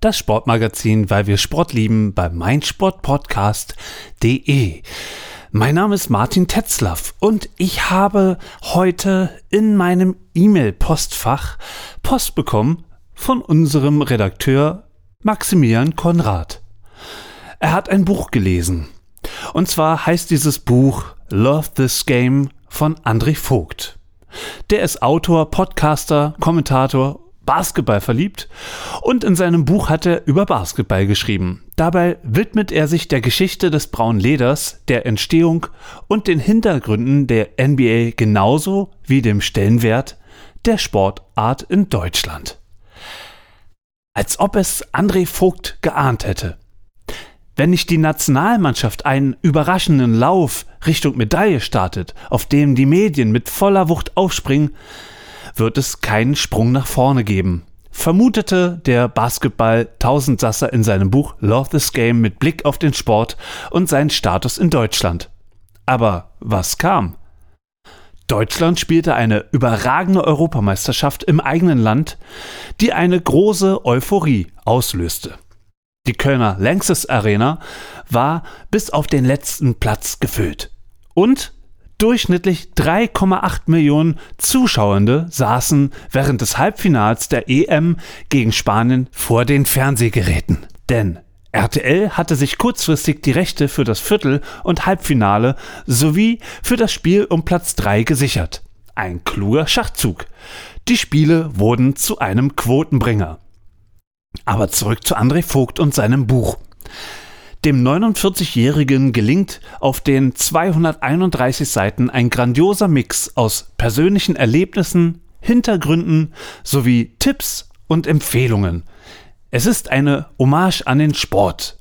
das Sportmagazin, weil wir Sport lieben, bei meinsportpodcast.de. Mein Name ist Martin Tetzlaff und ich habe heute in meinem E-Mail-Postfach Post bekommen von unserem Redakteur Maximilian Konrad. Er hat ein Buch gelesen. Und zwar heißt dieses Buch Love This Game von André Vogt. Der ist Autor, Podcaster, Kommentator Basketball verliebt und in seinem Buch hat er über Basketball geschrieben. Dabei widmet er sich der Geschichte des braunen Leders, der Entstehung und den Hintergründen der NBA genauso wie dem Stellenwert der Sportart in Deutschland. Als ob es André Vogt geahnt hätte. Wenn nicht die Nationalmannschaft einen überraschenden Lauf Richtung Medaille startet, auf dem die Medien mit voller Wucht aufspringen, wird es keinen Sprung nach vorne geben. Vermutete der Basketball-Tausendsasser in seinem Buch Love This Game mit Blick auf den Sport und seinen Status in Deutschland. Aber was kam? Deutschland spielte eine überragende Europameisterschaft im eigenen Land, die eine große Euphorie auslöste. Die Kölner Lanxess Arena war bis auf den letzten Platz gefüllt. Und Durchschnittlich 3,8 Millionen Zuschauende saßen während des Halbfinals der EM gegen Spanien vor den Fernsehgeräten. Denn RTL hatte sich kurzfristig die Rechte für das Viertel- und Halbfinale sowie für das Spiel um Platz 3 gesichert. Ein kluger Schachzug. Die Spiele wurden zu einem Quotenbringer. Aber zurück zu André Vogt und seinem Buch. Dem 49-Jährigen gelingt auf den 231 Seiten ein grandioser Mix aus persönlichen Erlebnissen, Hintergründen sowie Tipps und Empfehlungen. Es ist eine Hommage an den Sport,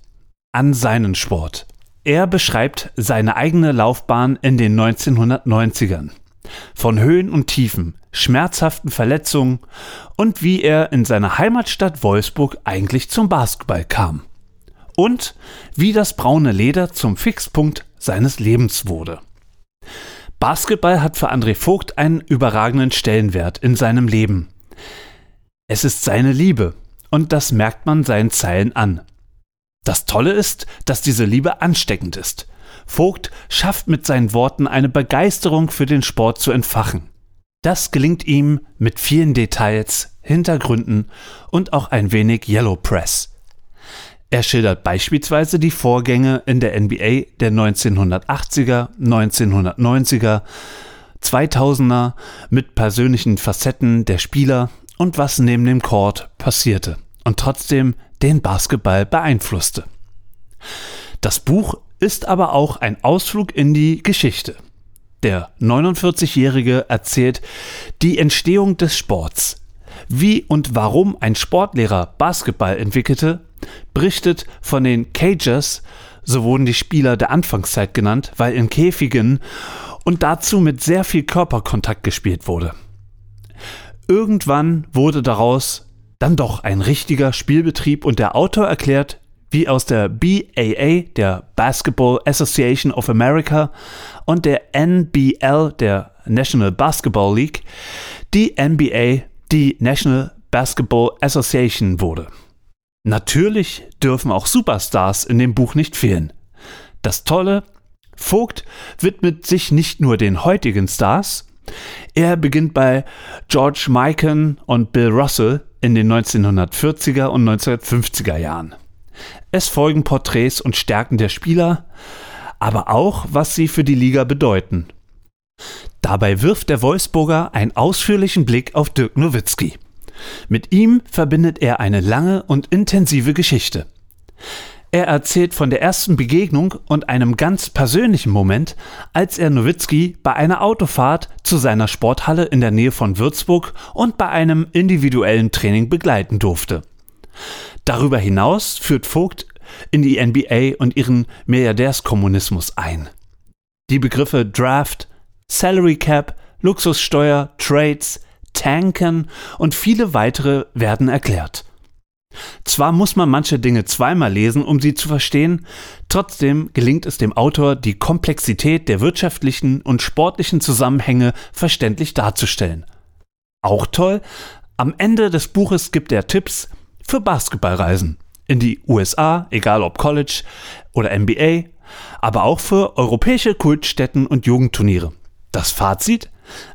an seinen Sport. Er beschreibt seine eigene Laufbahn in den 1990ern. Von Höhen und Tiefen, schmerzhaften Verletzungen und wie er in seiner Heimatstadt Wolfsburg eigentlich zum Basketball kam und wie das braune Leder zum Fixpunkt seines Lebens wurde. Basketball hat für André Vogt einen überragenden Stellenwert in seinem Leben. Es ist seine Liebe und das merkt man seinen Zeilen an. Das Tolle ist, dass diese Liebe ansteckend ist. Vogt schafft mit seinen Worten eine Begeisterung für den Sport zu entfachen. Das gelingt ihm mit vielen Details, Hintergründen und auch ein wenig Yellow Press. Er schildert beispielsweise die Vorgänge in der NBA der 1980er, 1990er, 2000er mit persönlichen Facetten der Spieler und was neben dem Court passierte und trotzdem den Basketball beeinflusste. Das Buch ist aber auch ein Ausflug in die Geschichte. Der 49-Jährige erzählt die Entstehung des Sports, wie und warum ein Sportlehrer Basketball entwickelte berichtet von den Cages, so wurden die Spieler der Anfangszeit genannt, weil in Käfigen und dazu mit sehr viel Körperkontakt gespielt wurde. Irgendwann wurde daraus dann doch ein richtiger Spielbetrieb und der Autor erklärt, wie aus der BAA, der Basketball Association of America, und der NBL, der National Basketball League, die NBA, die National Basketball Association wurde. Natürlich dürfen auch Superstars in dem Buch nicht fehlen. Das Tolle, Vogt widmet sich nicht nur den heutigen Stars, er beginnt bei George Mikan und Bill Russell in den 1940er und 1950er Jahren. Es folgen Porträts und Stärken der Spieler, aber auch, was sie für die Liga bedeuten. Dabei wirft der Wolfsburger einen ausführlichen Blick auf Dirk Nowitzki. Mit ihm verbindet er eine lange und intensive Geschichte. Er erzählt von der ersten Begegnung und einem ganz persönlichen Moment, als er Nowitzki bei einer Autofahrt zu seiner Sporthalle in der Nähe von Würzburg und bei einem individuellen Training begleiten durfte. Darüber hinaus führt Vogt in die NBA und ihren Milliardärskommunismus ein. Die Begriffe Draft, Salary Cap, Luxussteuer, Trades, Tanken und viele weitere werden erklärt. Zwar muss man manche Dinge zweimal lesen, um sie zu verstehen, trotzdem gelingt es dem Autor, die Komplexität der wirtschaftlichen und sportlichen Zusammenhänge verständlich darzustellen. Auch toll, am Ende des Buches gibt er Tipps für Basketballreisen in die USA, egal ob College oder NBA, aber auch für europäische Kultstätten und Jugendturniere. Das Fazit?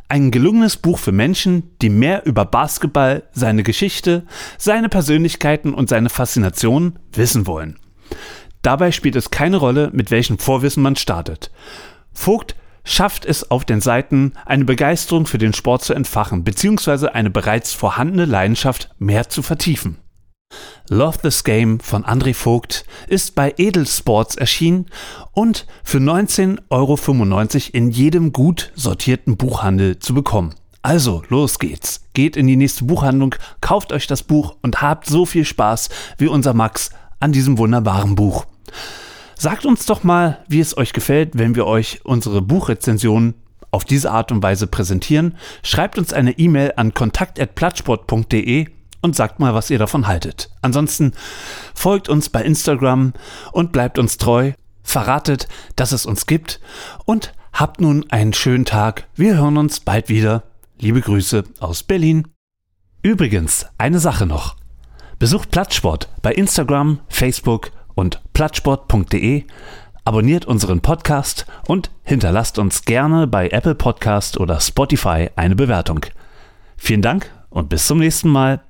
Ein gelungenes Buch für Menschen, die mehr über Basketball, seine Geschichte, seine Persönlichkeiten und seine Faszination wissen wollen. Dabei spielt es keine Rolle, mit welchem Vorwissen man startet. Vogt schafft es auf den Seiten, eine Begeisterung für den Sport zu entfachen, beziehungsweise eine bereits vorhandene Leidenschaft mehr zu vertiefen. Love This Game von André Vogt ist bei Edelsports erschienen und für 19,95 Euro in jedem gut sortierten Buchhandel zu bekommen. Also, los geht's. Geht in die nächste Buchhandlung, kauft euch das Buch und habt so viel Spaß wie unser Max an diesem wunderbaren Buch. Sagt uns doch mal, wie es euch gefällt, wenn wir euch unsere Buchrezensionen auf diese Art und Weise präsentieren. Schreibt uns eine E-Mail an kontakt.plattsport.de und sagt mal, was ihr davon haltet. Ansonsten folgt uns bei Instagram und bleibt uns treu, verratet, dass es uns gibt und habt nun einen schönen Tag. Wir hören uns bald wieder. Liebe Grüße aus Berlin. Übrigens, eine Sache noch. Besucht Plattsport bei Instagram, Facebook und plattsport.de, abonniert unseren Podcast und hinterlasst uns gerne bei Apple Podcast oder Spotify eine Bewertung. Vielen Dank und bis zum nächsten Mal.